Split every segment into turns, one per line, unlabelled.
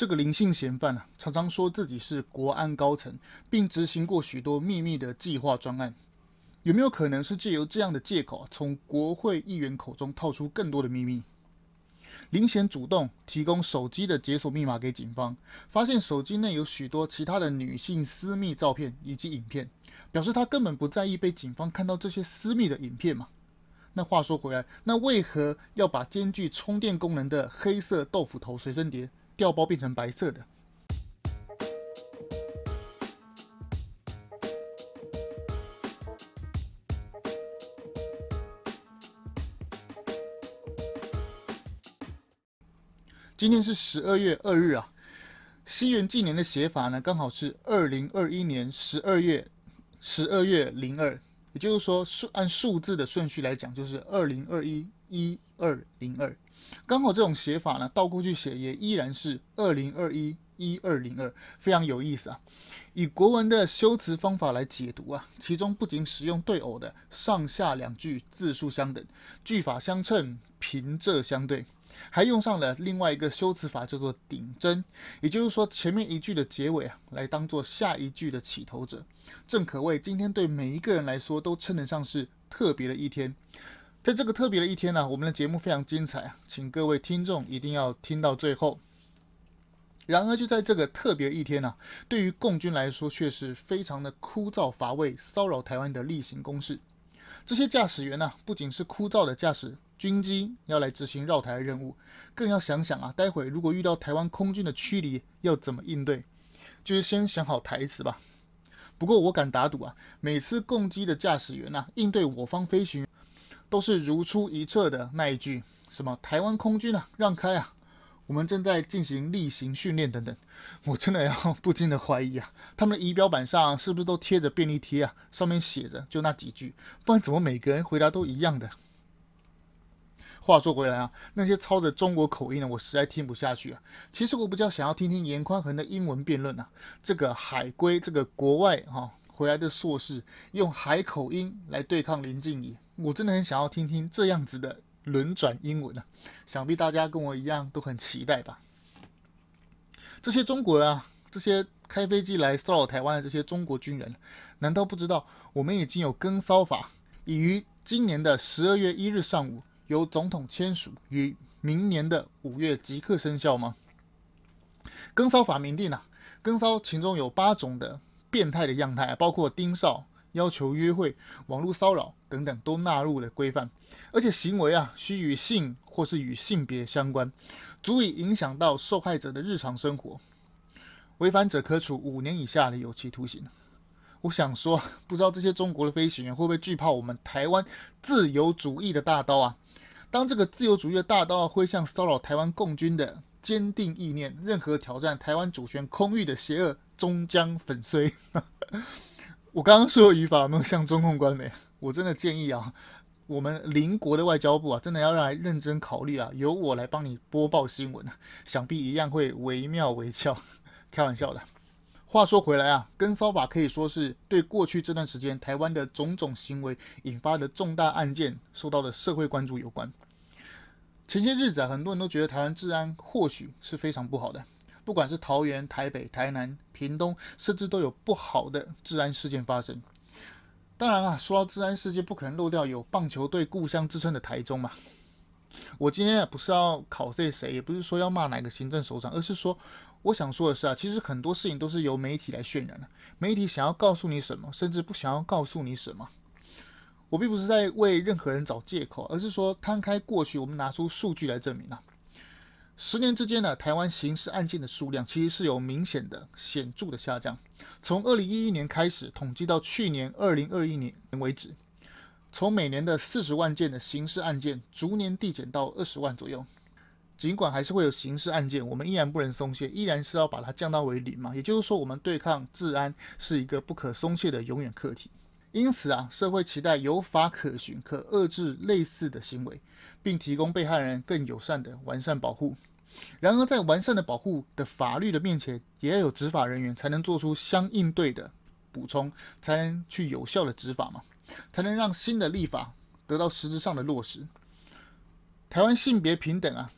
这个林姓嫌犯啊，常常说自己是国安高层，并执行过许多秘密的计划专案。有没有可能是借由这样的借口，从国会议员口中套出更多的秘密？林嫌主动提供手机的解锁密码给警方，发现手机内有许多其他的女性私密照片以及影片，表示他根本不在意被警方看到这些私密的影片嘛？那话说回来，那为何要把兼具充电功能的黑色豆腐头随身碟掉包变成白色的？今天是十二月二日啊，西元纪年的写法呢，刚好是二零二一年十二月十二月零二，也就是说数按数字的顺序来讲，就是二零二一一二零二，刚好这种写法呢，倒过去写也依然是二零二一一二零二，非常有意思啊。以国文的修辞方法来解读啊，其中不仅使用对偶的上下两句字数相等，句法相称，平仄相对。还用上了另外一个修辞法，叫做顶针，也就是说前面一句的结尾啊，来当做下一句的起头者，正可谓今天对每一个人来说都称得上是特别的一天。在这个特别的一天呢、我们的节目非常精彩啊，请各位听众一定要听到最后。然而就在这个特别一天呢、对于共军来说却是非常的枯燥乏味，骚扰台湾的例行公事。这些驾驶员呢、不仅是枯燥的驾驶。军机要来执行绕台的任务，更要想想啊，待会如果遇到台湾空军的驱离，要怎么应对？就是先想好台词吧。不过我敢打赌啊，每次共机的驾驶员呢、应对我方飞行，都是如出一辙的那一句：什么台湾空军啊，让开啊，我们正在进行例行训练等等。我真的要不禁的怀疑啊，他们的仪表板上是不是都贴着便利贴啊？上面写着就那几句，不然怎么每个人回答都一样的？话说回来啊，那些操着中国口音的，我实在听不下去啊。其实我比较想要听听严宽恒的英文辩论啊。这个海归，这个国外哈、啊、回来的硕士，用海口音来对抗林静怡，我真的很想要听听这样子的轮转英文啊。想必大家跟我一样都很期待吧。这些中国人啊，这些开飞机来骚扰台湾的这些中国军人，难道不知道我们已经有跟骚法，已于今年的十二月一日上午。由总统签署，于明年的五月即刻生效吗？跟骚法明定啊，跟骚其中有八种的变态的样态，包括盯梢、要求约会、网络骚扰等等，都纳入了规范。而且行为啊，需与性或是与性别相关，足以影响到受害者的日常生活。违反者可处五年以下的有期徒刑。我想说，不知道这些中国的飞行员会不会惧怕我们台湾自由主义的大刀啊？当这个自由主义的大刀挥向骚扰台湾共军的坚定意念，任何挑战台湾主权空域的邪恶终将粉碎。我刚刚说的语法有没有像中共官媒？我真的建议啊，我们邻国的外交部啊，真的要来认真考虑啊，由我来帮你播报新闻，想必一样会惟妙惟肖。开玩笑的。话说回来啊，跟骚法可以说是对过去这段时间台湾的种种行为引发的重大案件受到的社会关注有关。前些日子啊，很多人都觉得台湾治安或许是非常不好的，不管是桃园、台北、台南、屏东，甚至都有不好的治安事件发生。当然啊，说到治安事件，不可能漏掉有棒球队故乡之称的台中嘛。我今天不是要考这谁，也不是说要骂哪个行政首长，而是说。我想说的是啊，其实很多事情都是由媒体来渲染的。媒体想要告诉你什么，甚至不想要告诉你什么。我并不是在为任何人找借口，而是说摊开过去，我们拿出数据来证明啊。十年之间呢，台湾刑事案件的数量其实是有明显的、显著的下降。从二零一一年开始统计到去年二零二一年为止，从每年的四十万件的刑事案件，逐年递减到二十万左右。尽管还是会有刑事案件，我们依然不能松懈，依然是要把它降到为零嘛。也就是说，我们对抗治安是一个不可松懈的永远课题。因此啊，社会期待有法可循，可遏制类似的行为，并提供被害人更友善的完善保护。然而，在完善的保护的法律的面前，也要有执法人员才能做出相应对的补充，才能去有效的执法嘛，才能让新的立法得到实质上的落实。台湾性别平等啊。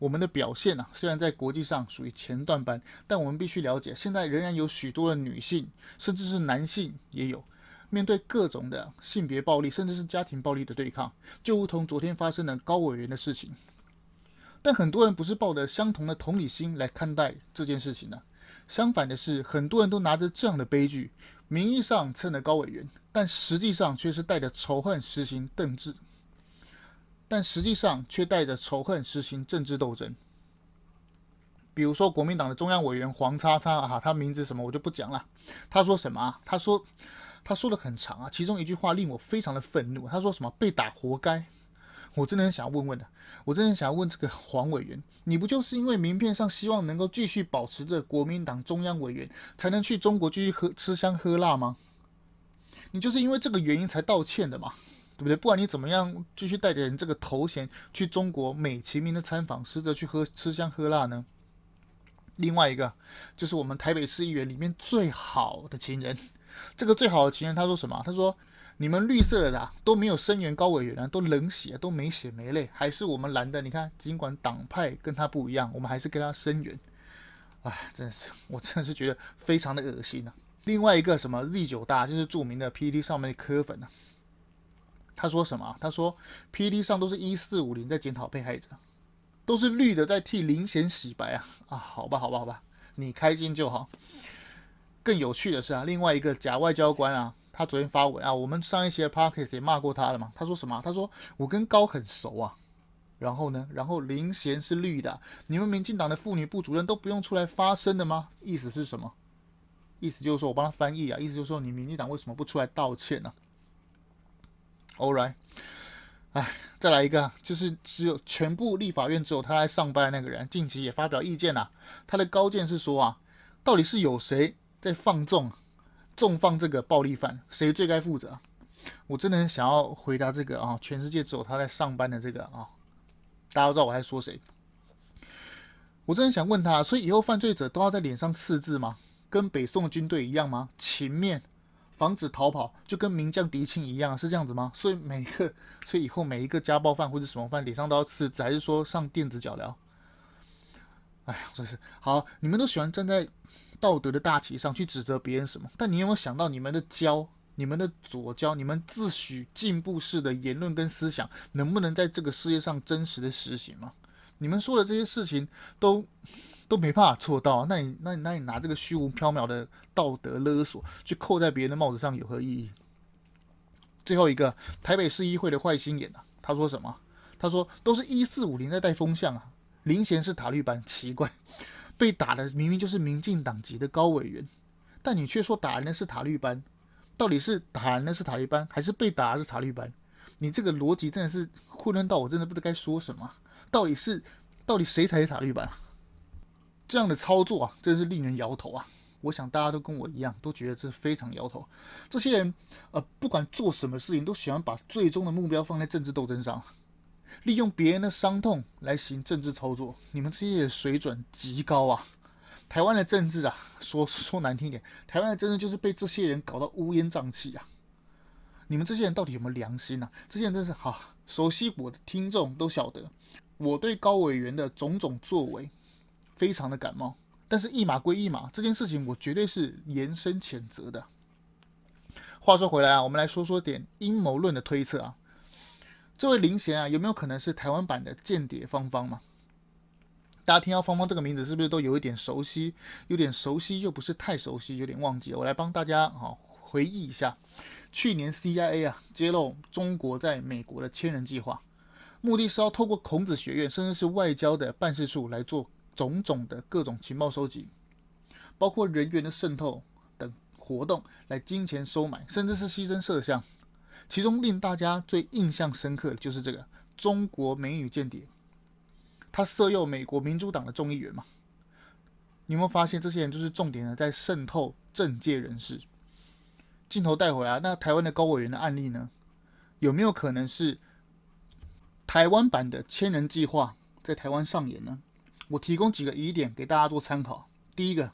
我们的表现啊，虽然在国际上属于前段班，但我们必须了解，现在仍然有许多的女性，甚至是男性也有面对各种的性别暴力，甚至是家庭暴力的对抗，就如同昨天发生的高委员的事情。但很多人不是抱着相同的同理心来看待这件事情的，相反的是，很多人都拿着这样的悲剧，名义上称了高委员，但实际上却是带着仇恨实行政治。但实际上却带着仇恨实行政治斗争。比如说，国民党的中央委员黄叉叉啊，他名字什么我就不讲了。他说什么啊？他说，他说的很长啊，其中一句话令我非常的愤怒。他说什么？被打活该。我真的很想要问问的，我真的很想要问这个黄委员，你不就是因为名片上希望能够继续保持着国民党中央委员，才能去中国继续喝吃香喝辣吗？你就是因为这个原因才道歉的嘛？对不对？不管你怎么样，继续带着你这个头衔去中国美其名的参访，实则去喝吃香喝辣呢？另外一个就是我们台北市议员里面最好的情人，这个最好的情人他说什么？他说：“你们绿色的啊都没有声援高委员啊，都冷血，都没血没泪，还是我们蓝的，你看，尽管党派跟他不一样，我们还是跟他声援。”哎，真是，我真的是觉得非常的恶心啊！另外一个什么 Z 九大，就是著名的 pt 上面的柯粉啊。他说什么？他说 pt 上都是一四五零在检讨被害者，都是绿的在替林贤洗白啊！啊，好吧，好吧，好吧，你开心就好。更有趣的是啊，另外一个假外交官啊，他昨天发文啊，我们上一期的 Podcast 也骂过他了嘛。他说什么？他说我跟高很熟啊。然后呢？然后林贤是绿的，你们民进党的妇女部主任都不用出来发声的吗？意思是什么？意思就是说我帮他翻译啊，意思就是说你民进党为什么不出来道歉呢？All right，哎，再来一个，就是只有全部立法院只有他来上班的那个人，近期也发表意见了、啊。他的高见是说啊，到底是有谁在放纵、纵放这个暴力犯，谁最该负责？我真的很想要回答这个啊，全世界只有他在上班的这个啊，大家都知道我在说谁？我真的想问他，所以以后犯罪者都要在脸上刺字吗？跟北宋军队一样吗？情面？防止逃跑，就跟名将狄青一样，是这样子吗？所以每个，所以以后每一个家暴犯或者什么犯脸上都要刺字，还是说上电子脚镣？哎呀，真是好！你们都喜欢站在道德的大旗上去指责别人什么？但你有没有想到，你们的教、你们的左胶、你们自诩进步式的言论跟思想，能不能在这个世界上真实的实行吗？你们说的这些事情都。都没办法做到，那你那你那你拿这个虚无缥缈的道德勒索去扣在别人的帽子上有何意义？最后一个台北市议会的坏心眼啊，他说什么？他说都是一四五零在带风向啊，林贤是塔绿班，奇怪，被打的明明就是民进党籍的高委员，但你却说打人的是塔利班，到底是打人的是塔利班，还是被打的是塔利班？你这个逻辑真的是混乱到我真的不知道该说什么，到底是到底谁才是塔利班？这样的操作啊，真是令人摇头啊！我想大家都跟我一样，都觉得这非常摇头。这些人，呃，不管做什么事情，都喜欢把最终的目标放在政治斗争上，利用别人的伤痛来行政治操作。你们这些水准极高啊！台湾的政治啊，说说难听点，台湾的政治就是被这些人搞到乌烟瘴气啊！你们这些人到底有没有良心啊？这些人真是好，熟悉我的听众都晓得，我对高委员的种种作为。非常的感冒，但是一码归一码，这件事情我绝对是严声谴责的。话说回来啊，我们来说说点阴谋论的推测啊。这位林贤啊，有没有可能是台湾版的间谍芳芳嘛？大家听到芳芳这个名字，是不是都有一点熟悉？有点熟悉又不是太熟悉，有点忘记了。我来帮大家啊回忆一下，去年 CIA 啊揭露中国在美国的千人计划，目的是要透过孔子学院，甚至是外交的办事处来做。种种的各种情报收集，包括人员的渗透等活动，来金钱收买，甚至是牺牲色相。其中令大家最印象深刻的就是这个中国美女间谍，她色诱美国民主党的众议员嘛。你有没有发现这些人就是重点的在渗透政界人士？镜头带回来，那台湾的高委员的案例呢？有没有可能是台湾版的千人计划在台湾上演呢？我提供几个疑点给大家做参考。第一个，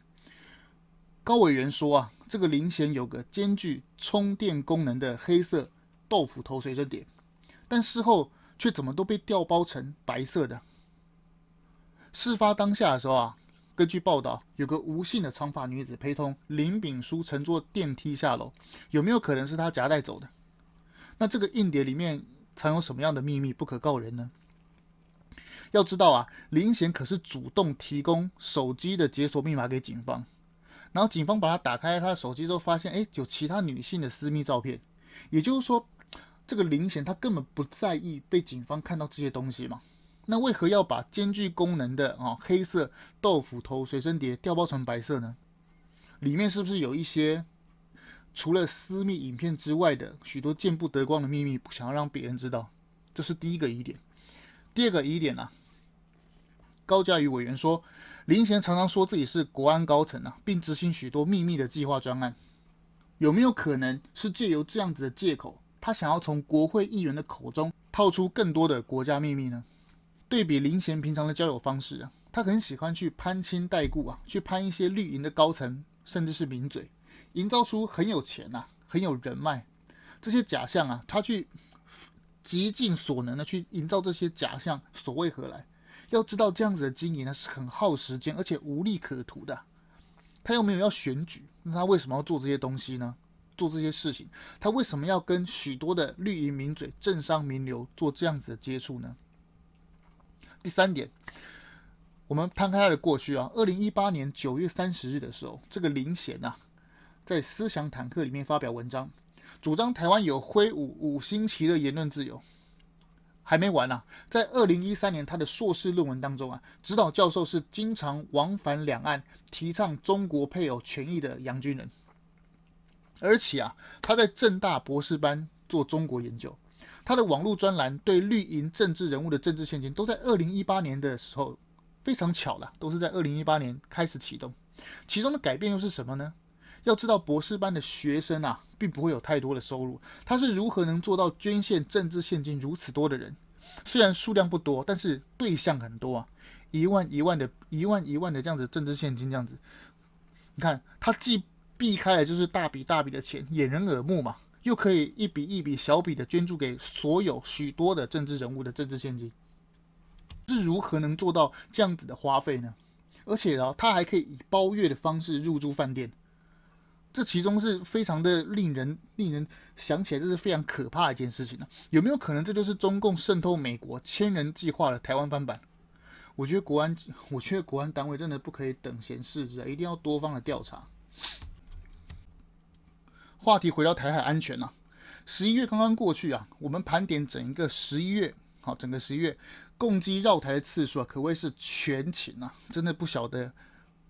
高委员说啊，这个林贤有个兼具充电功能的黑色豆腐头随身碟，但事后却怎么都被调包成白色的？事发当下的时候啊，根据报道，有个吴姓的长发女子陪同林炳书乘坐电梯下楼，有没有可能是她夹带走的？那这个硬碟里面藏有什么样的秘密不可告人呢？要知道啊，林贤可是主动提供手机的解锁密码给警方，然后警方把他打开他的手机之后，发现哎，有其他女性的私密照片，也就是说，这个林贤他根本不在意被警方看到这些东西嘛。那为何要把兼具功能的啊黑色豆腐头随身碟调包成白色呢？里面是不是有一些除了私密影片之外的许多见不得光的秘密，不想要让别人知道？这是第一个疑点。第二个疑点啊，高嘉瑜委员说，林贤常常说自己是国安高层啊，并执行许多秘密的计划专案，有没有可能是借由这样子的借口，他想要从国会议员的口中套出更多的国家秘密呢？对比林贤平常的交友方式啊，他很喜欢去攀亲带故啊，去攀一些绿营的高层，甚至是名嘴，营造出很有钱呐、啊，很有人脉这些假象啊，他去。极尽所能的去营造这些假象，所为何来？要知道这样子的经营呢，是很耗时间，而且无利可图的。他又没有要选举，那他为什么要做这些东西呢？做这些事情，他为什么要跟许多的绿营名嘴、政商名流做这样子的接触呢？第三点，我们摊开他的过去啊，二零一八年九月三十日的时候，这个林贤啊，在思想坦克里面发表文章。主张台湾有挥舞五星旗的言论自由，还没完呢、在二零一三年，他的硕士论文当中啊，指导教授是经常往返两岸、提倡中国配偶权益的杨军人，而且啊，他在政大博士班做中国研究，他的网络专栏对绿营政治人物的政治献金，都在二零一八年的时候，非常巧了，都是在二零一八年开始启动。其中的改变又是什么呢？要知道，博士班的学生啊，并不会有太多的收入。他是如何能做到捐献政治献金如此多的人？虽然数量不多，但是对象很多啊，一万一万的，一万一万的这样子政治献金这样子。你看，他既避开了就是大笔大笔的钱，掩人耳目嘛，又可以一笔一笔小笔的捐助给所有许多的政治人物的政治献金，是如何能做到这样子的花费呢？而且啊，他还可以以包月的方式入住饭店。这其中是非常的令人令人想起来，这是非常可怕的一件事情呢、有没有可能这就是中共渗透美国千人计划的台湾翻版？我觉得国安，我觉得国安单位真的不可以等闲视之啊，一定要多方的调查。话题回到台海安全啊，十一月刚刚过去啊，我们盘点整一个十一月，好，整个十一月共机绕台的次数啊，可谓是全勤啊，真的不晓得。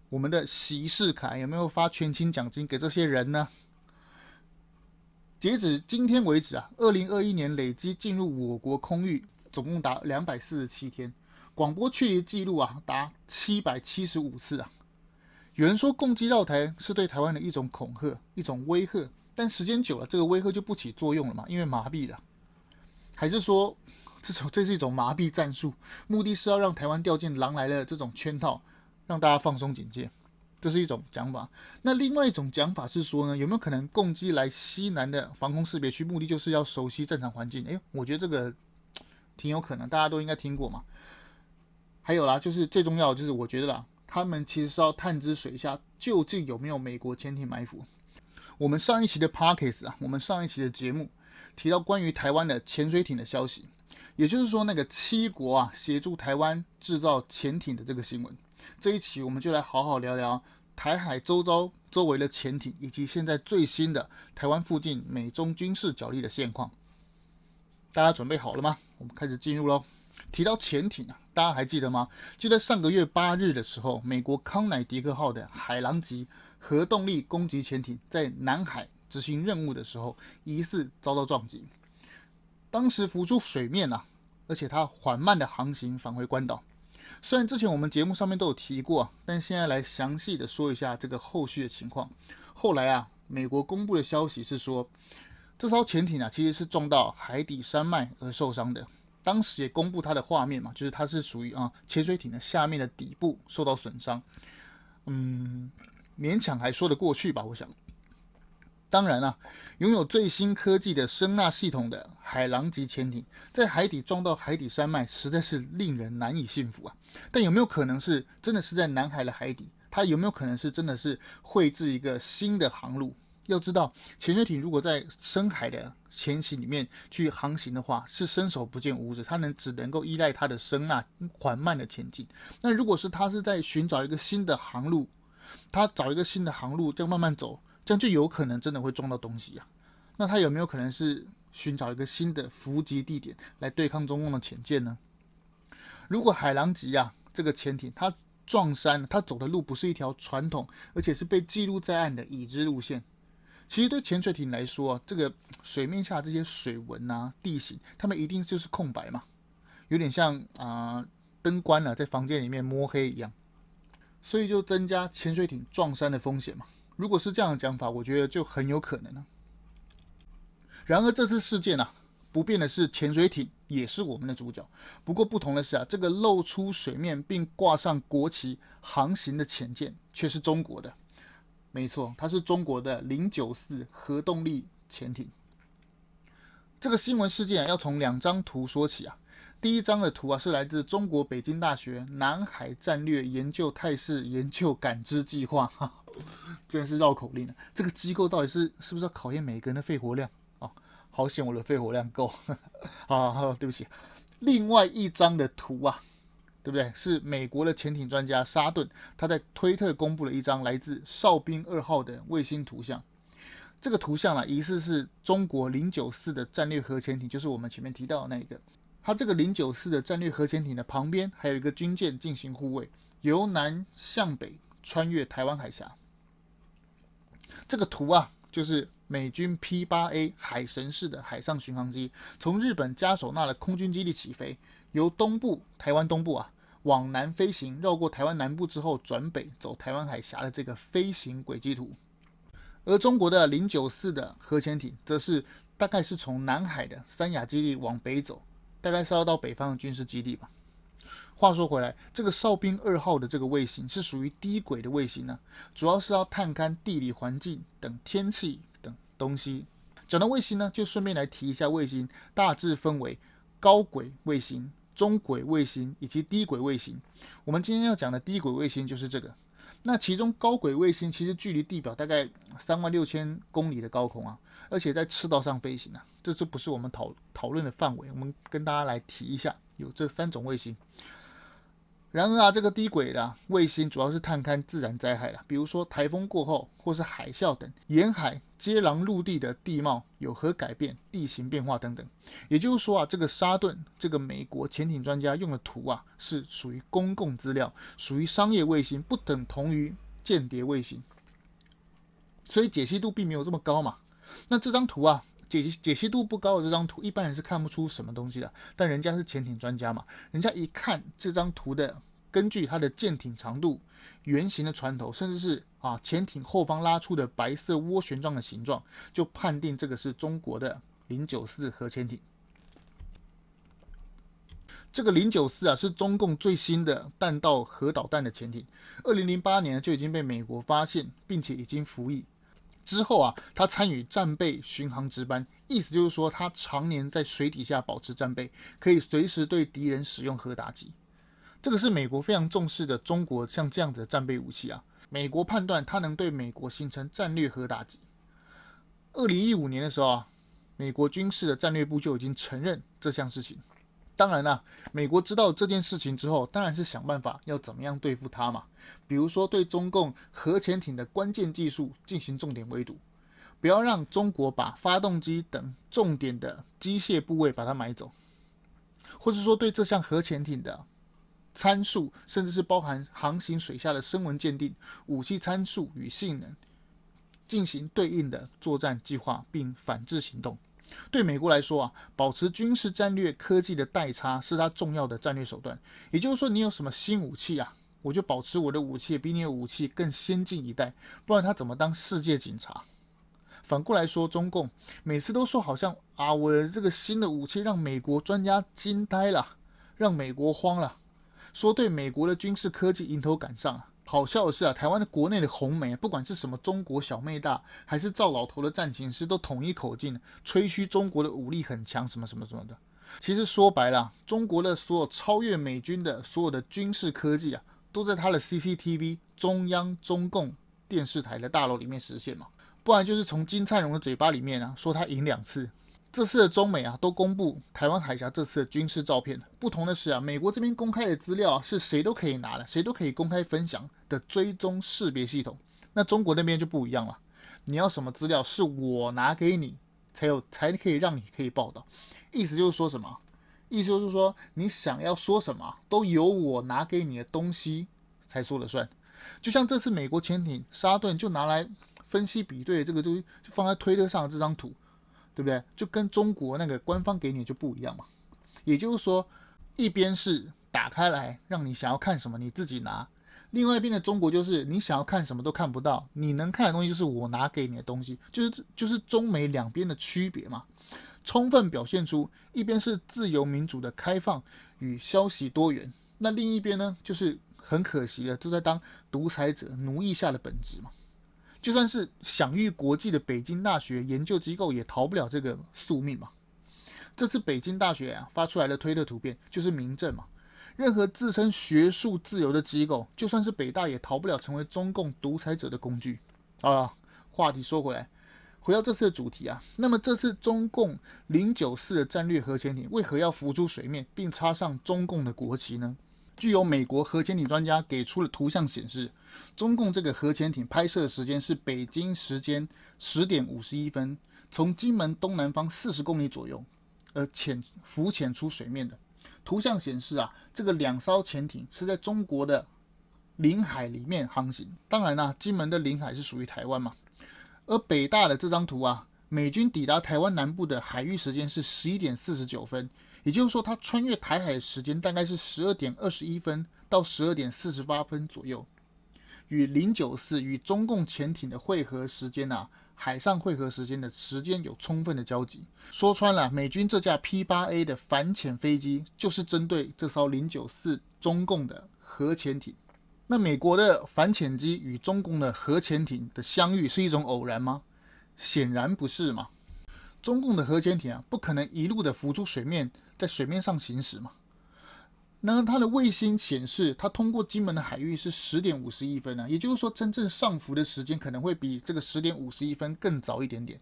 我们的习世凯有没有发全勤奖金给这些人呢？截止今天为止啊，二零二一年累计进入我国空域总共达两百四十七天，广播驱离记录啊达七百七十五次啊。有人说共机绕台是对台湾的一种恐吓、一种威吓，但时间久了，这个威吓就不起作用了嘛，因为麻痹了。还是说这种这是一种麻痹战术，目的是要让台湾掉进狼来了这种圈套？让大家放松警戒，这是一种讲法。那另外一种讲法是说呢，有没有可能共机来西南的防空识别区，目的就是要熟悉战场环境？诶，我觉得这个挺有可能，大家都应该听过嘛。还有啦，就是最重要的就是我觉得啦，他们其实是要探知水下究竟有没有美国潜艇埋伏。我们上一期的 Podcast 啊，我们上一期的节目提到关于台湾的潜水艇的消息，也就是说那个七国啊协助台湾制造潜艇的这个新闻。这一期我们就来好好聊聊台海周遭周围的潜艇，以及现在最新的台湾附近美中军事角力的现况。大家准备好了吗？我们开始进入喽。提到潜艇啊，大家还记得吗？就在上个月八日的时候，美国康乃狄克号的海狼级核动力攻击潜艇在南海执行任务的时候，疑似遭到撞击。当时浮出水面啊，而且它缓慢的航行返回关岛。虽然之前我们节目上面都有提过，但现在来详细的说一下这个后续的情况。后来啊，美国公布的消息是说，这艘潜艇啊其实是撞到海底山脉而受伤的。当时也公布它的画面嘛，就是它是属于啊潜水艇的下面的底部受到损伤。嗯，勉强还说得过去吧，我想。当然啊，拥有最新科技的声纳系统的海狼级潜艇，在海底撞到海底山脉，实在是令人难以信服啊。但有没有可能是真的是在南海的海底？它有没有可能是真的是绘制一个新的航路？要知道，潜水艇如果在深海的潜行里面去航行的话，是伸手不见五指，它能只能够依赖它的声纳缓慢的前进。那如果是它是在寻找一个新的航路，他找一个新的航路，这样慢慢走，这样就有可能真的会撞到东西啊。那他有没有可能是寻找一个新的伏击地点来对抗中共的潜舰呢？如果海狼级啊这个潜艇它撞山，它走的路不是一条传统，而且是被记录在案的已知路线。其实对潜水艇来说，这个水面下这些水纹啊、地形，它们一定就是空白嘛，有点像啊、灯关了，在房间里面摸黑一样，所以就增加潜水艇撞山的风险嘛。如果是这样的讲法，我觉得就很有可能了。然而这次事件啊，不变的是潜水艇也是我们的主角。不过不同的是啊，这个露出水面并挂上国旗航行的潜舰却是中国的。没错，它是中国的零九四核动力潜艇。这个新闻事件要从两张图说起啊。第一张的图啊，是来自中国北京大学南海战略研究态势研究感知计划，哈，真是绕口令啊。这个机构到底是是不是要考验每个人的肺活量啊？好险我的肺活量够。好，好，对不起。另外一张的图啊。对不对？是美国的潜艇专家沙顿，他在推特公布了一张来自哨兵二号的卫星图像。这个图像呢，疑似是中国零九四的战略核潜艇，就是我们前面提到的那个。它这个零九四的战略核潜艇的旁边还有一个军舰进行护卫，由南向北穿越台湾海峡。这个图啊，就是美军 P 八 A 海神式的海上巡航机从日本嘉手纳的空军基地起飞，由东部台湾东部啊。往南飞行，绕过台湾南部之后转北走台湾海峡的这个飞行轨迹图，而中国的零九四的核潜艇则是大概是从南海的三亚基地往北走，大概是要到北方的军事基地吧。话说回来，这个哨兵二号的这个卫星是属于低轨的卫星呢，主要是要探勘地理环境等天气等东西。讲到卫星呢，就顺便来提一下卫星，大致分为高轨卫星。中轨卫星以及低轨卫星，我们今天要讲的低轨卫星就是这个。那其中高轨卫星其实距离地表大概三万六千公里的高空啊，而且在赤道上飞行啊，这这不是我们讨讨论的范围。我们跟大家来提一下，有这三种卫星。然而啊，这个低轨的卫星主要是探勘自然灾害的，比如说台风过后或是海啸等，沿海接壤陆地的地貌有何改变、地形变化等等。也就是说啊，这个沙顿这个美国潜艇专家用的图啊，是属于公共资料，属于商业卫星，不等同于间谍卫星，所以解析度并没有这么高嘛。那这张图啊，解析解析度不高的这张图，一般人是看不出什么东西的。但人家是潜艇专家嘛，人家一看这张图的。根据它的舰艇长度、圆形的船头，甚至是啊潜艇后方拉出的白色涡旋状的形状，就判定这个是中国的零九四核潜艇。这个零九四啊是中共最新的弹道核导弹的潜艇，二零零八年就已经被美国发现，并且已经服役。之后啊，他参与战备巡航值班，意思就是说他常年在水底下保持战备，可以随时对敌人使用核打击。这个是美国非常重视的中国像这样子的战备武器啊。美国判断它能对美国形成战略核打击。二零一五年的时候啊，美国军事的战略部就已经承认这项事情。当然啦，美国知道这件事情之后，当然是想办法要怎么样对付它嘛。比如说对中共核潜艇的关键技术进行重点围堵，不要让中国把发动机等重点的机械部位把它买走，或者说对这项核潜艇的。参数，甚至是包含航行水下的声纹鉴定、武器参数与性能，进行对应的作战计划，并反制行动。对美国来说啊，保持军事战略科技的代差是它重要的战略手段。也就是说，你有什么新武器啊，我就保持我的武器比你的武器更先进一代，不然他怎么当世界警察？反过来说，中共每次都说好像啊，我的这个新的武器让美国专家惊呆了，让美国慌了。说对美国的军事科技迎头赶上啊，好笑的是啊，台湾的国内的红媒，不管是什么中国小妹大，还是赵老头的战情师，都统一口径吹嘘中国的武力很强，什么什么什么的。其实说白了，中国的所有超越美军的所有的军事科技啊，都在他的 CCTV 中央中共电视台的大楼里面实现嘛。不然就是从金灿荣的嘴巴里面啊，说他赢两次。这次的中美啊，都公布台湾海峡这次的军事照片。不同的是啊，美国这边公开的资料啊，是谁都可以拿的，谁都可以公开分享的追踪识别系统。那中国那边就不一样了，你要什么资料，是我拿给你才有，才可以让你可以报道。意思就是说什么？意思就是说，你想要说什么，都由我拿给你的东西才说了算。就像这次美国潜艇沙顿就拿来分析比对这个东西，就放在推特上的这张图。对不对？就跟中国那个官方给你就不一样嘛。也就是说，一边是打开来让你想要看什么你自己拿，另外一边的中国就是你想要看什么都看不到，你能看的东西就是我拿给你的东西，就是就是中美两边的区别嘛。充分表现出一边是自由民主的开放与消息多元，那另一边呢，就是很可惜的都在当独裁者奴役下的本质嘛。就算是享誉国际的北京大学研究机构，也逃不了这个宿命嘛。这次北京大学啊发出来的推特图片就是明证嘛。任何自称学术自由的机构，就算是北大，也逃不了成为中共独裁者的工具。好了，话题说回来，回到这次的主题啊，那么这次中共零九四的战略核潜艇为何要浮出水面，并插上中共的国旗呢？具有美国核潜艇专家给出的图像显示，中共这个核潜艇拍摄的时间是北京时间十点五十一分，从金门东南方四十公里左右，而潜浮潜出水面的。图像显示啊，这个两艘潜艇是在中国的领海里面航行。当然啦、金门的领海是属于台湾嘛。而北大的这张图啊，美军抵达台湾南部的海域时间是十一点四十九分。也就是说，它穿越台海的时间大概是十二点二十一分到十二点四十八分左右，与零九四与中共潜艇的会合时间啊，海上会合时间的时间有充分的交集。说穿了，美军这架 P 八 A 的反潜飞机就是针对这艘零九四中共的核潜艇。那美国的反潜机与中共的核潜艇的相遇是一种偶然吗？显然不是嘛。中共的核潜艇啊，不可能一路的浮出水面。在水面上行驶嘛？那它的卫星显示，它通过金门的海域是十点五十一分啊，也就是说，真正上浮的时间可能会比这个十点五十一分更早一点点。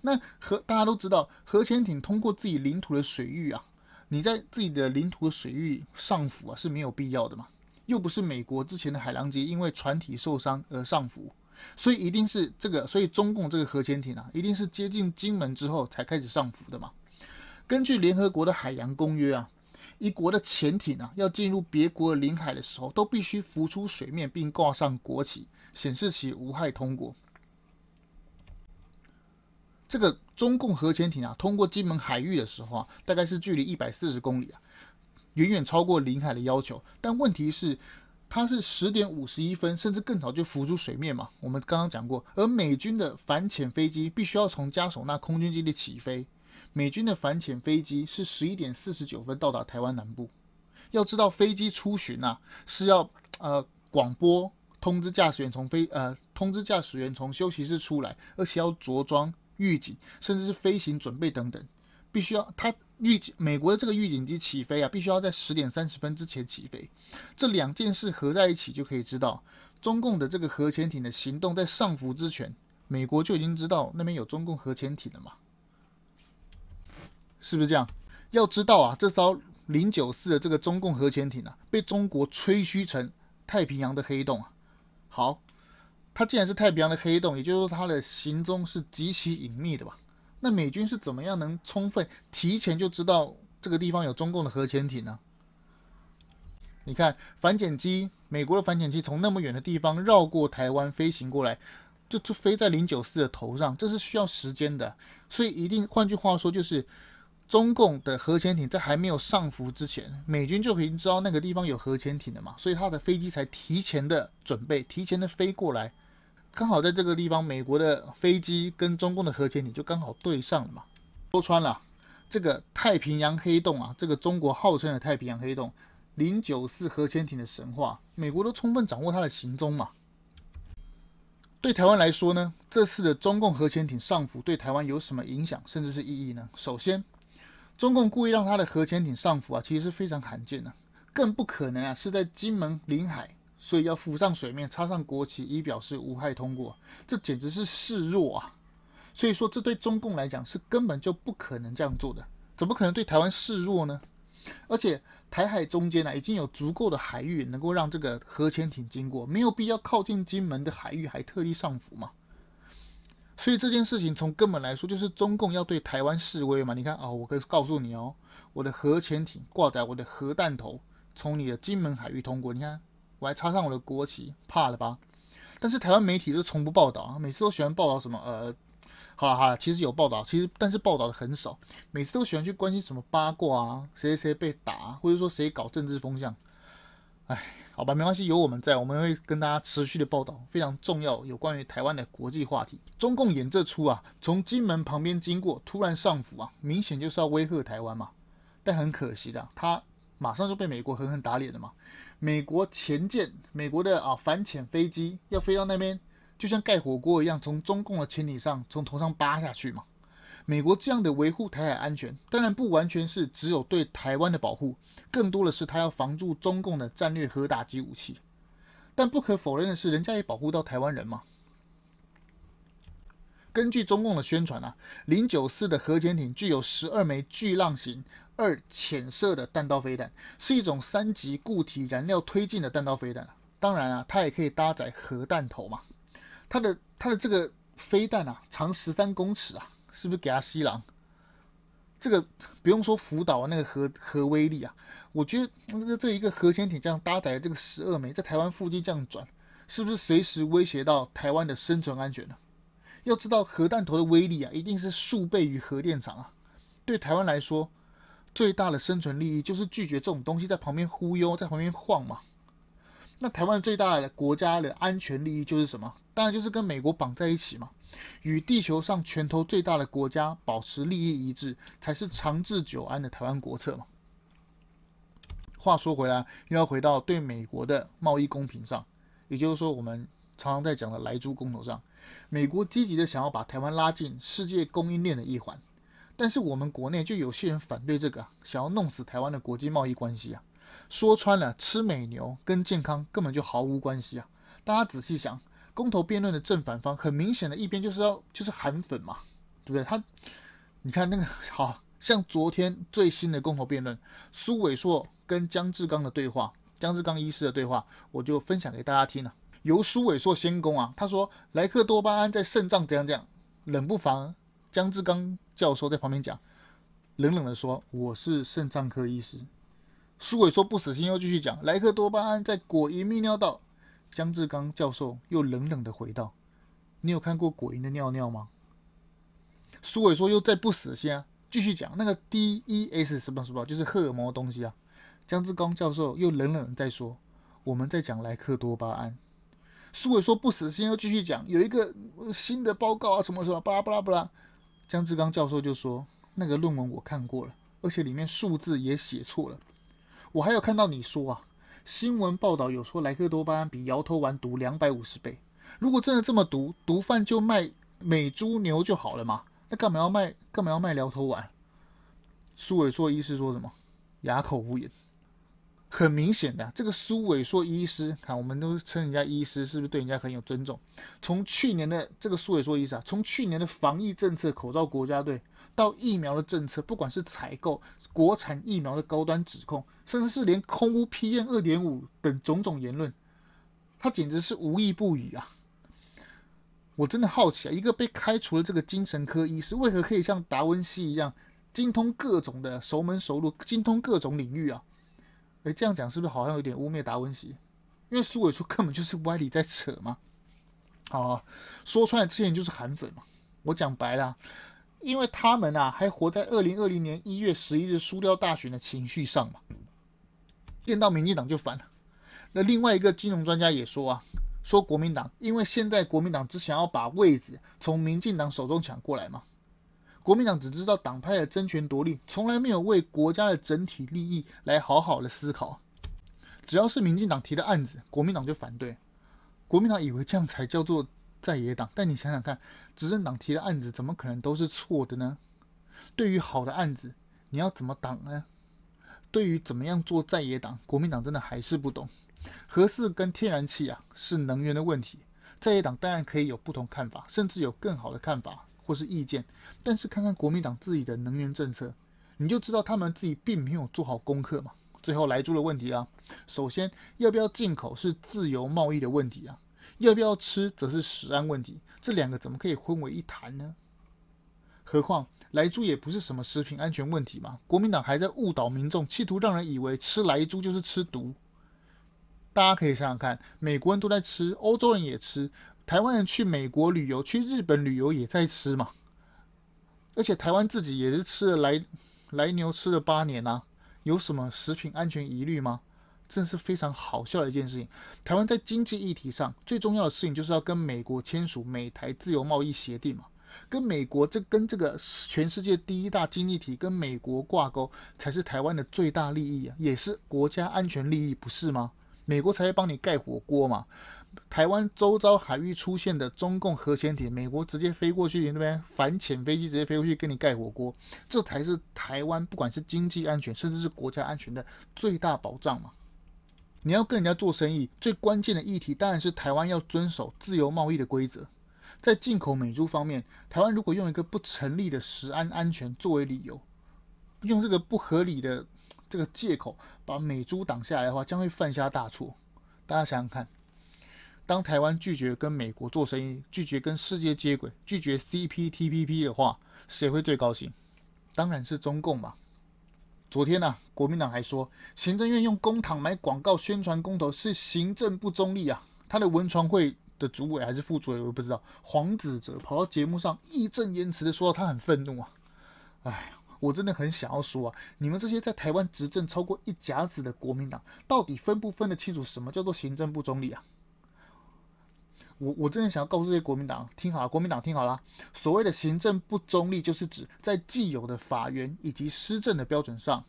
那核大家都知道，核潜艇通过自己领土的水域啊，你在自己的领土的水域上浮啊是没有必要的嘛，又不是美国之前的海狼级因为船体受伤而上浮，所以一定是这个，所以中共这个核潜艇啊，一定是接近金门之后才开始上浮的嘛。根据联合国的海洋公约啊，一国的潜艇啊要进入别国领海的时候，都必须浮出水面并挂上国旗，显示其无害通过。这个中共核潜艇啊通过金门海域的时候啊，大概是距离一百四十公里啊，远远超过领海的要求。但问题是，它是十点五十一分，甚至更早就浮出水面嘛。我们刚刚讲过，而美军的反潜飞机必须要从嘉手纳空军基地起飞。美军的反潜飞机是十一点四十九分到达台湾南部。要知道，飞机出巡啊是要呃广播通知驾驶员从飞呃通知驾驶员从休息室出来，而且要着装预警，甚至是飞行准备等等，必须要他预警美国的这个预警机起飞啊，必须要在十点三十分之前起飞。这两件事合在一起就可以知道，中共的这个核潜艇的行动在上浮之前，美国就已经知道那边有中共核潜艇了嘛。是不是这样？要知道啊，这艘零九四的这个中共核潜艇啊，被中国吹嘘成太平洋的黑洞啊。好，它既然是太平洋的黑洞，也就是说它的行踪是极其隐秘的吧？那美军是怎么样能充分提前就知道这个地方有中共的核潜艇呢？你看反潜机，美国的反潜机从那么远的地方绕过台湾飞行过来，就就飞在零九四的头上，这是需要时间的。所以一定，换句话说就是。中共的核潜艇在还没有上浮之前，美军就已经知道那个地方有核潜艇了嘛，所以他的飞机才提前的准备，提前的飞过来，刚好在这个地方，美国的飞机跟中共的核潜艇就刚好对上了嘛。说穿了，这个太平洋黑洞啊，这个中国号称的太平洋黑洞，零九四核潜艇的神话，美国都充分掌握它的行踪嘛。对台湾来说呢，这次的中共核潜艇上浮对台湾有什么影响，甚至是意义呢？首先，中共故意让他的核潜艇上浮啊，其实是非常罕见的，更不可能啊是在金门领海，所以要浮上水面，插上国旗以表示无害通过，这简直是示弱啊！所以说，这对中共来讲是根本就不可能这样做的，怎么可能对台湾示弱呢？而且。台海中间呢、已经有足够的海域能够让这个核潜艇经过，没有必要靠近金门的海域还特地上浮嘛。所以这件事情从根本来说，就是中共要对台湾示威嘛。你看啊、我可以告诉你哦，我的核潜艇挂载我的核弹头，从你的金门海域通过。你看，我还插上我的国旗，怕了吧？但是台湾媒体都从不报道啊，每次都喜欢报道什么呃。好了好了，其实有报道，其实但是报道的很少，每次都喜欢去关心什么八卦啊，谁谁谁被打，或者说谁搞政治风向。哎，好吧，没关系，有我们在，我们会跟大家持续的报道非常重要有关于台湾的国际话题。中共演这出啊，从金门旁边经过，突然上浮啊，明显就是要威吓台湾嘛。但很可惜的，他马上就被美国狠狠打脸了嘛。美国潜舰，美国的啊反潜飞机要飞到那边。就像盖火锅一样，从中共的潜艇上从头上扒下去嘛。美国这样的维护台海安全，当然不完全是只有对台湾的保护，更多的是他要防住中共的战略核打击武器。但不可否认的是，人家也保护到台湾人嘛。根据中共的宣传啊，零九四的核潜艇具有十二枚巨浪型二潜射的弹道飞弹，是一种三级固体燃料推进的弹道飞弹。当然啊，它也可以搭载核弹头嘛。它的它的这个飞弹啊，长十三公尺啊，是不是给他吸狼？这个 不用说福岛那个核核威力啊，我觉得这这一个核潜艇这样搭载这个十二枚，在台湾附近这样转，是不是随时威胁到台湾的生存安全呢？要知道核弹头的威力啊，一定是数倍于核电厂啊。对台湾来说，最大的生存利益就是拒绝这种东西在旁边忽悠，在旁边晃嘛。那台湾最大的国家的安全利益就是什么？当然就是跟美国绑在一起嘛，与地球上拳头最大的国家保持利益一致，才是长治久安的台湾国策嘛。话说回来，又要回到对美国的贸易公平上，也就是说，我们常常在讲的莱猪公投上，美国积极的想要把台湾拉进世界供应链的一环，但是我们国内就有些人反对这个，想要弄死台湾的国际贸易关系啊。说穿了，吃美牛跟健康根本就毫无关系啊！大家仔细想，公投辩论的正反方，很明显的一边就是要就是韩粉嘛，对不对？他，你看那个，好像昨天最新的公投辩论，苏伟硕跟江志刚的对话，江志刚医师的对话，我就分享给大家听了。由苏伟硕先攻啊，他说莱克多巴胺在肾脏怎样怎样，冷不防江志刚教授在旁边讲，冷冷的说：“我是肾脏科医师。”苏伟硕不死心，又继续讲莱克多巴胺在果蝇泌尿道。江志刚教授又冷冷的回道：“你有看过果蝇的尿尿吗？”苏伟说又再不死心啊，继续讲那个 DES 什么什么，就是荷尔蒙的东西啊。江志刚教授又冷冷的在说：“我们在讲莱克多巴胺。”苏伟说不死心，又继续讲有一个新的报告啊，什么什么巴拉巴拉巴拉。江志刚教授就说：“那个论文我看过了，而且里面数字也写错了。”我还有看到你说啊，新闻报道有说莱克多巴胺比摇头丸毒两百五十倍。如果真的这么毒，毒贩就卖美猪牛就好了嘛？那干嘛要卖？干嘛要卖摇头丸？苏伟硕医师说什么？哑口无言。很明显的，这个苏伟硕医师，看我们都称人家医师，是不是对人家很有尊重？从去年的这个苏伟硕医师啊，从去年的防疫政策，口罩国家队。到疫苗的政策，不管是采购国产疫苗的高端指控，甚至是连空污 PM 二点五等种种言论，他简直是无一不语啊！我真的好奇啊，一个被开除了这个精神科医师，为何可以像达文西一样精通各种的熟门熟路，精通各种领域啊？诶，这样讲是不是好像有点污蔑达文西？因为苏伟说根本就是歪理在扯嘛！啊，说出来之前就是韩粉嘛！我讲白了。因为他们啊，还活在二零二零年一月十一日输掉大选的情绪上嘛，见到民进党就烦了。那另外一个金融专家也说啊，说国民党因为现在国民党只想要把位子从民进党手中抢过来嘛，国民党只知道党派的争权夺利，从来没有为国家的整体利益来好好的思考。只要是民进党提的案子，国民党就反对。国民党以为这样才叫做在野党，但你想想看，执政党提的案子怎么可能都是错的呢？对于好的案子，你要怎么挡呢？对于怎么样做在野党，国民党真的还是不懂。核四跟天然气啊，是能源的问题，在野党当然可以有不同看法，甚至有更好的看法或是意见。但是看看国民党自己的能源政策，你就知道他们自己并没有做好功课嘛。最后来住的问题啊，首先要不要进口是自由贸易的问题啊，要不要吃则是食安问题，这两个怎么可以混为一谈呢？何况莱猪也不是什么食品安全问题嘛，国民党还在误导民众，企图让人以为吃莱猪就是吃毒。大家可以想想看，美国人都在吃，欧洲人也吃，台湾人去美国旅游、去日本旅游也在吃嘛。而且台湾自己也是吃了莱莱牛吃了八年呐、啊，有什么食品安全疑虑吗？真是非常好笑的一件事情。台湾在经济议题上最重要的事情就是要跟美国签署美台自由贸易协定嘛，跟美国这跟这个全世界第一大经济体跟美国挂钩，才是台湾的最大利益啊，也是国家安全利益，不是吗？美国才会帮你盖火锅嘛？台湾周遭海域出现的中共核潜艇，美国直接飞过去那边反潜飞机直接飞过去跟你盖火锅，这才是台湾不管是经济安全，甚至是国家安全的最大保障嘛。你要跟人家做生意，最关键的议题当然是台湾要遵守自由贸易的规则。在进口美猪方面，台湾如果用一个不成立的食安安全作为理由，用这个不合理的。这个借口把美猪挡下来的话，将会犯下大错。大家想想看，当台湾拒绝跟美国做生意，拒绝跟世界接轨，拒绝 CPTPP 的话，谁会最高兴？当然是中共嘛。昨天呢、啊，国民党还说，行政院用公帑买广告宣传公投是行政不中立啊。他的文传会的主委还是副主委，我不知道。黄子哲跑到节目上义正言辞的说，他很愤怒啊。哎。我真的很想要说啊，你们这些在台湾执政超过一甲子的国民党，到底分不分得清楚什么叫做行政不中立啊？我我真的想要告诉这些国民党，听好了，国民党听好了，所谓的行政不中立，就是指在既有的法源以及施政的标准上，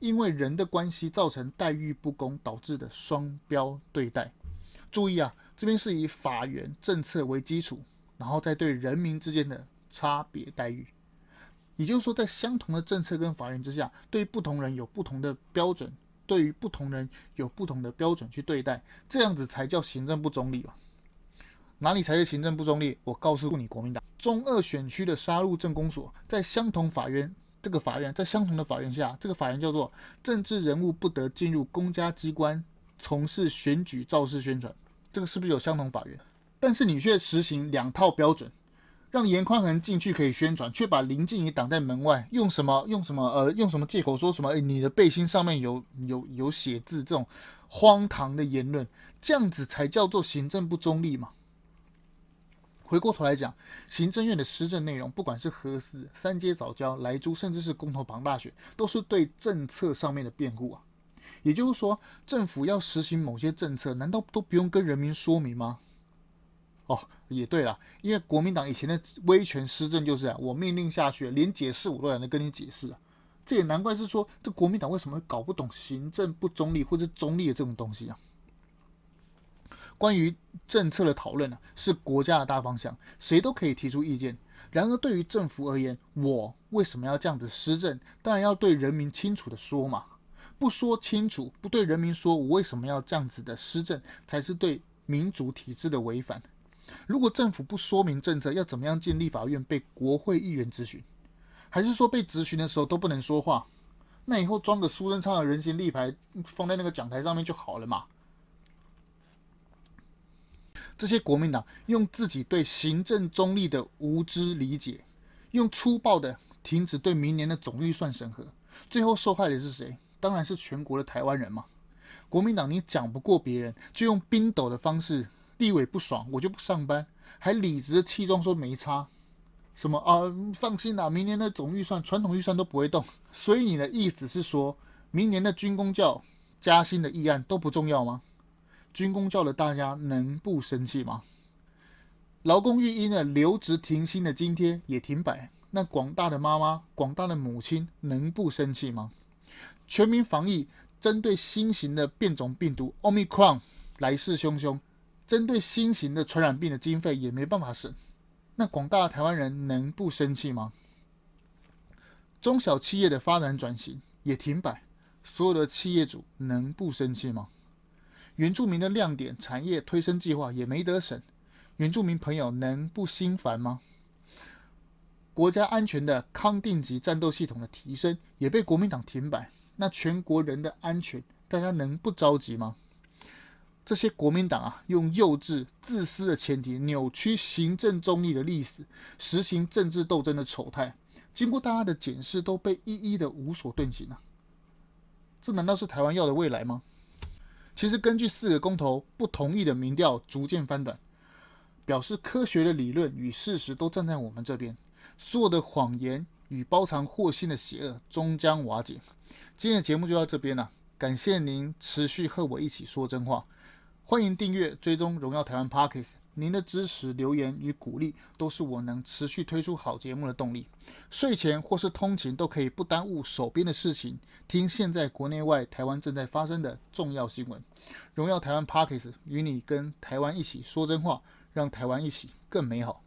因为人的关系造成待遇不公导致的双标对待。注意啊，这边是以法源政策为基础，然后再对人民之间的差别待遇。也就是说，在相同的政策跟法源之下，对于不同人有不同的标准，对于不同人有不同的标准去对待，这样子才叫行政不中立吧？哪里才是行政不中立？我告诉你，国民党中二选区的杀戮镇公所在相同法院，这个法院在相同的法院下，这个法院叫做政治人物不得进入公家机关从事选举造势宣传，这个是不是有相同法院？但是你却实行两套标准。让严宽恒进去可以宣传，却把林静怡挡在门外，用什么用什么呃用什么借口说什么？诶，你的背心上面有有有写字，这种荒唐的言论，这样子才叫做行政不中立嘛？回过头来讲，行政院的施政内容，不管是核四、三阶早教、莱猪，甚至是公投绑大选，都是对政策上面的辩护啊。也就是说，政府要实行某些政策，难道都不用跟人民说明吗？哦，也对了，因为国民党以前的威权施政就是啊，我命令下去，连解释我都懒得跟你解释啊。这也难怪是说，这国民党为什么搞不懂行政不中立或者中立的这种东西啊？关于政策的讨论呢，是国家的大方向，谁都可以提出意见。然而对于政府而言，我为什么要这样子施政？当然要对人民清楚的说嘛。不说清楚，不对人民说我为什么要这样子的施政，才是对民主体制的违反。如果政府不说明政策，要怎么样进立法院被国会议员质询？还是说被质询的时候都不能说话？那以后装个苏贞昌的人形立牌放在那个讲台上面就好了嘛？这些国民党用自己对行政中立的无知理解，用粗暴的停止对明年的总预算审核，最后受害的是谁？当然是全国的台湾人嘛！国民党你讲不过别人，就用冰斗的方式。立委不爽，我就不上班，还理直气壮说没差，什么啊？放心啦，明年的总预算、传统预算都不会动。所以你的意思是说，明年的军公教加薪的议案都不重要吗？军公教的大家能不生气吗？劳工育婴的留职停薪的津贴也停摆，那广大的妈妈、广大的母亲能不生气吗？全民防疫针对新型的变种病毒 Omicron 来势汹汹，针对新型的传染病的经费也没办法省，那广大的台湾人能不生气吗？中小企业的发展转型也停摆，所有的企业主能不生气吗？原住民的亮点产业推升计划也没得省，原住民朋友能不心烦吗？国家安全的康定级战斗系统的提升也被国民党停摆，那全国人的安全，大家能不着急吗？这些国民党啊，用幼稚、自私的前提，扭曲行政中立的历史，实行政治斗争的丑态。经过大家的检视，都被一一的无所遁形啊！这难道是台湾要的未来吗？其实，根据四个公投不同意的民调逐渐翻转，表示科学的理论与事实都站在我们这边，所有的谎言与包藏祸心的邪恶终将瓦解。今天的节目就到这边了，感谢您持续和我一起说真话，欢迎订阅追踪荣耀台湾 Podcast。您的支持、留言与鼓励，都是我能持续推出好节目的动力。睡前或是通勤，都可以不耽误手边的事情，听现在国内外台湾正在发生的重要新闻。荣耀台湾 Podcast 与你跟台湾一起说真话，让台湾一起更美好。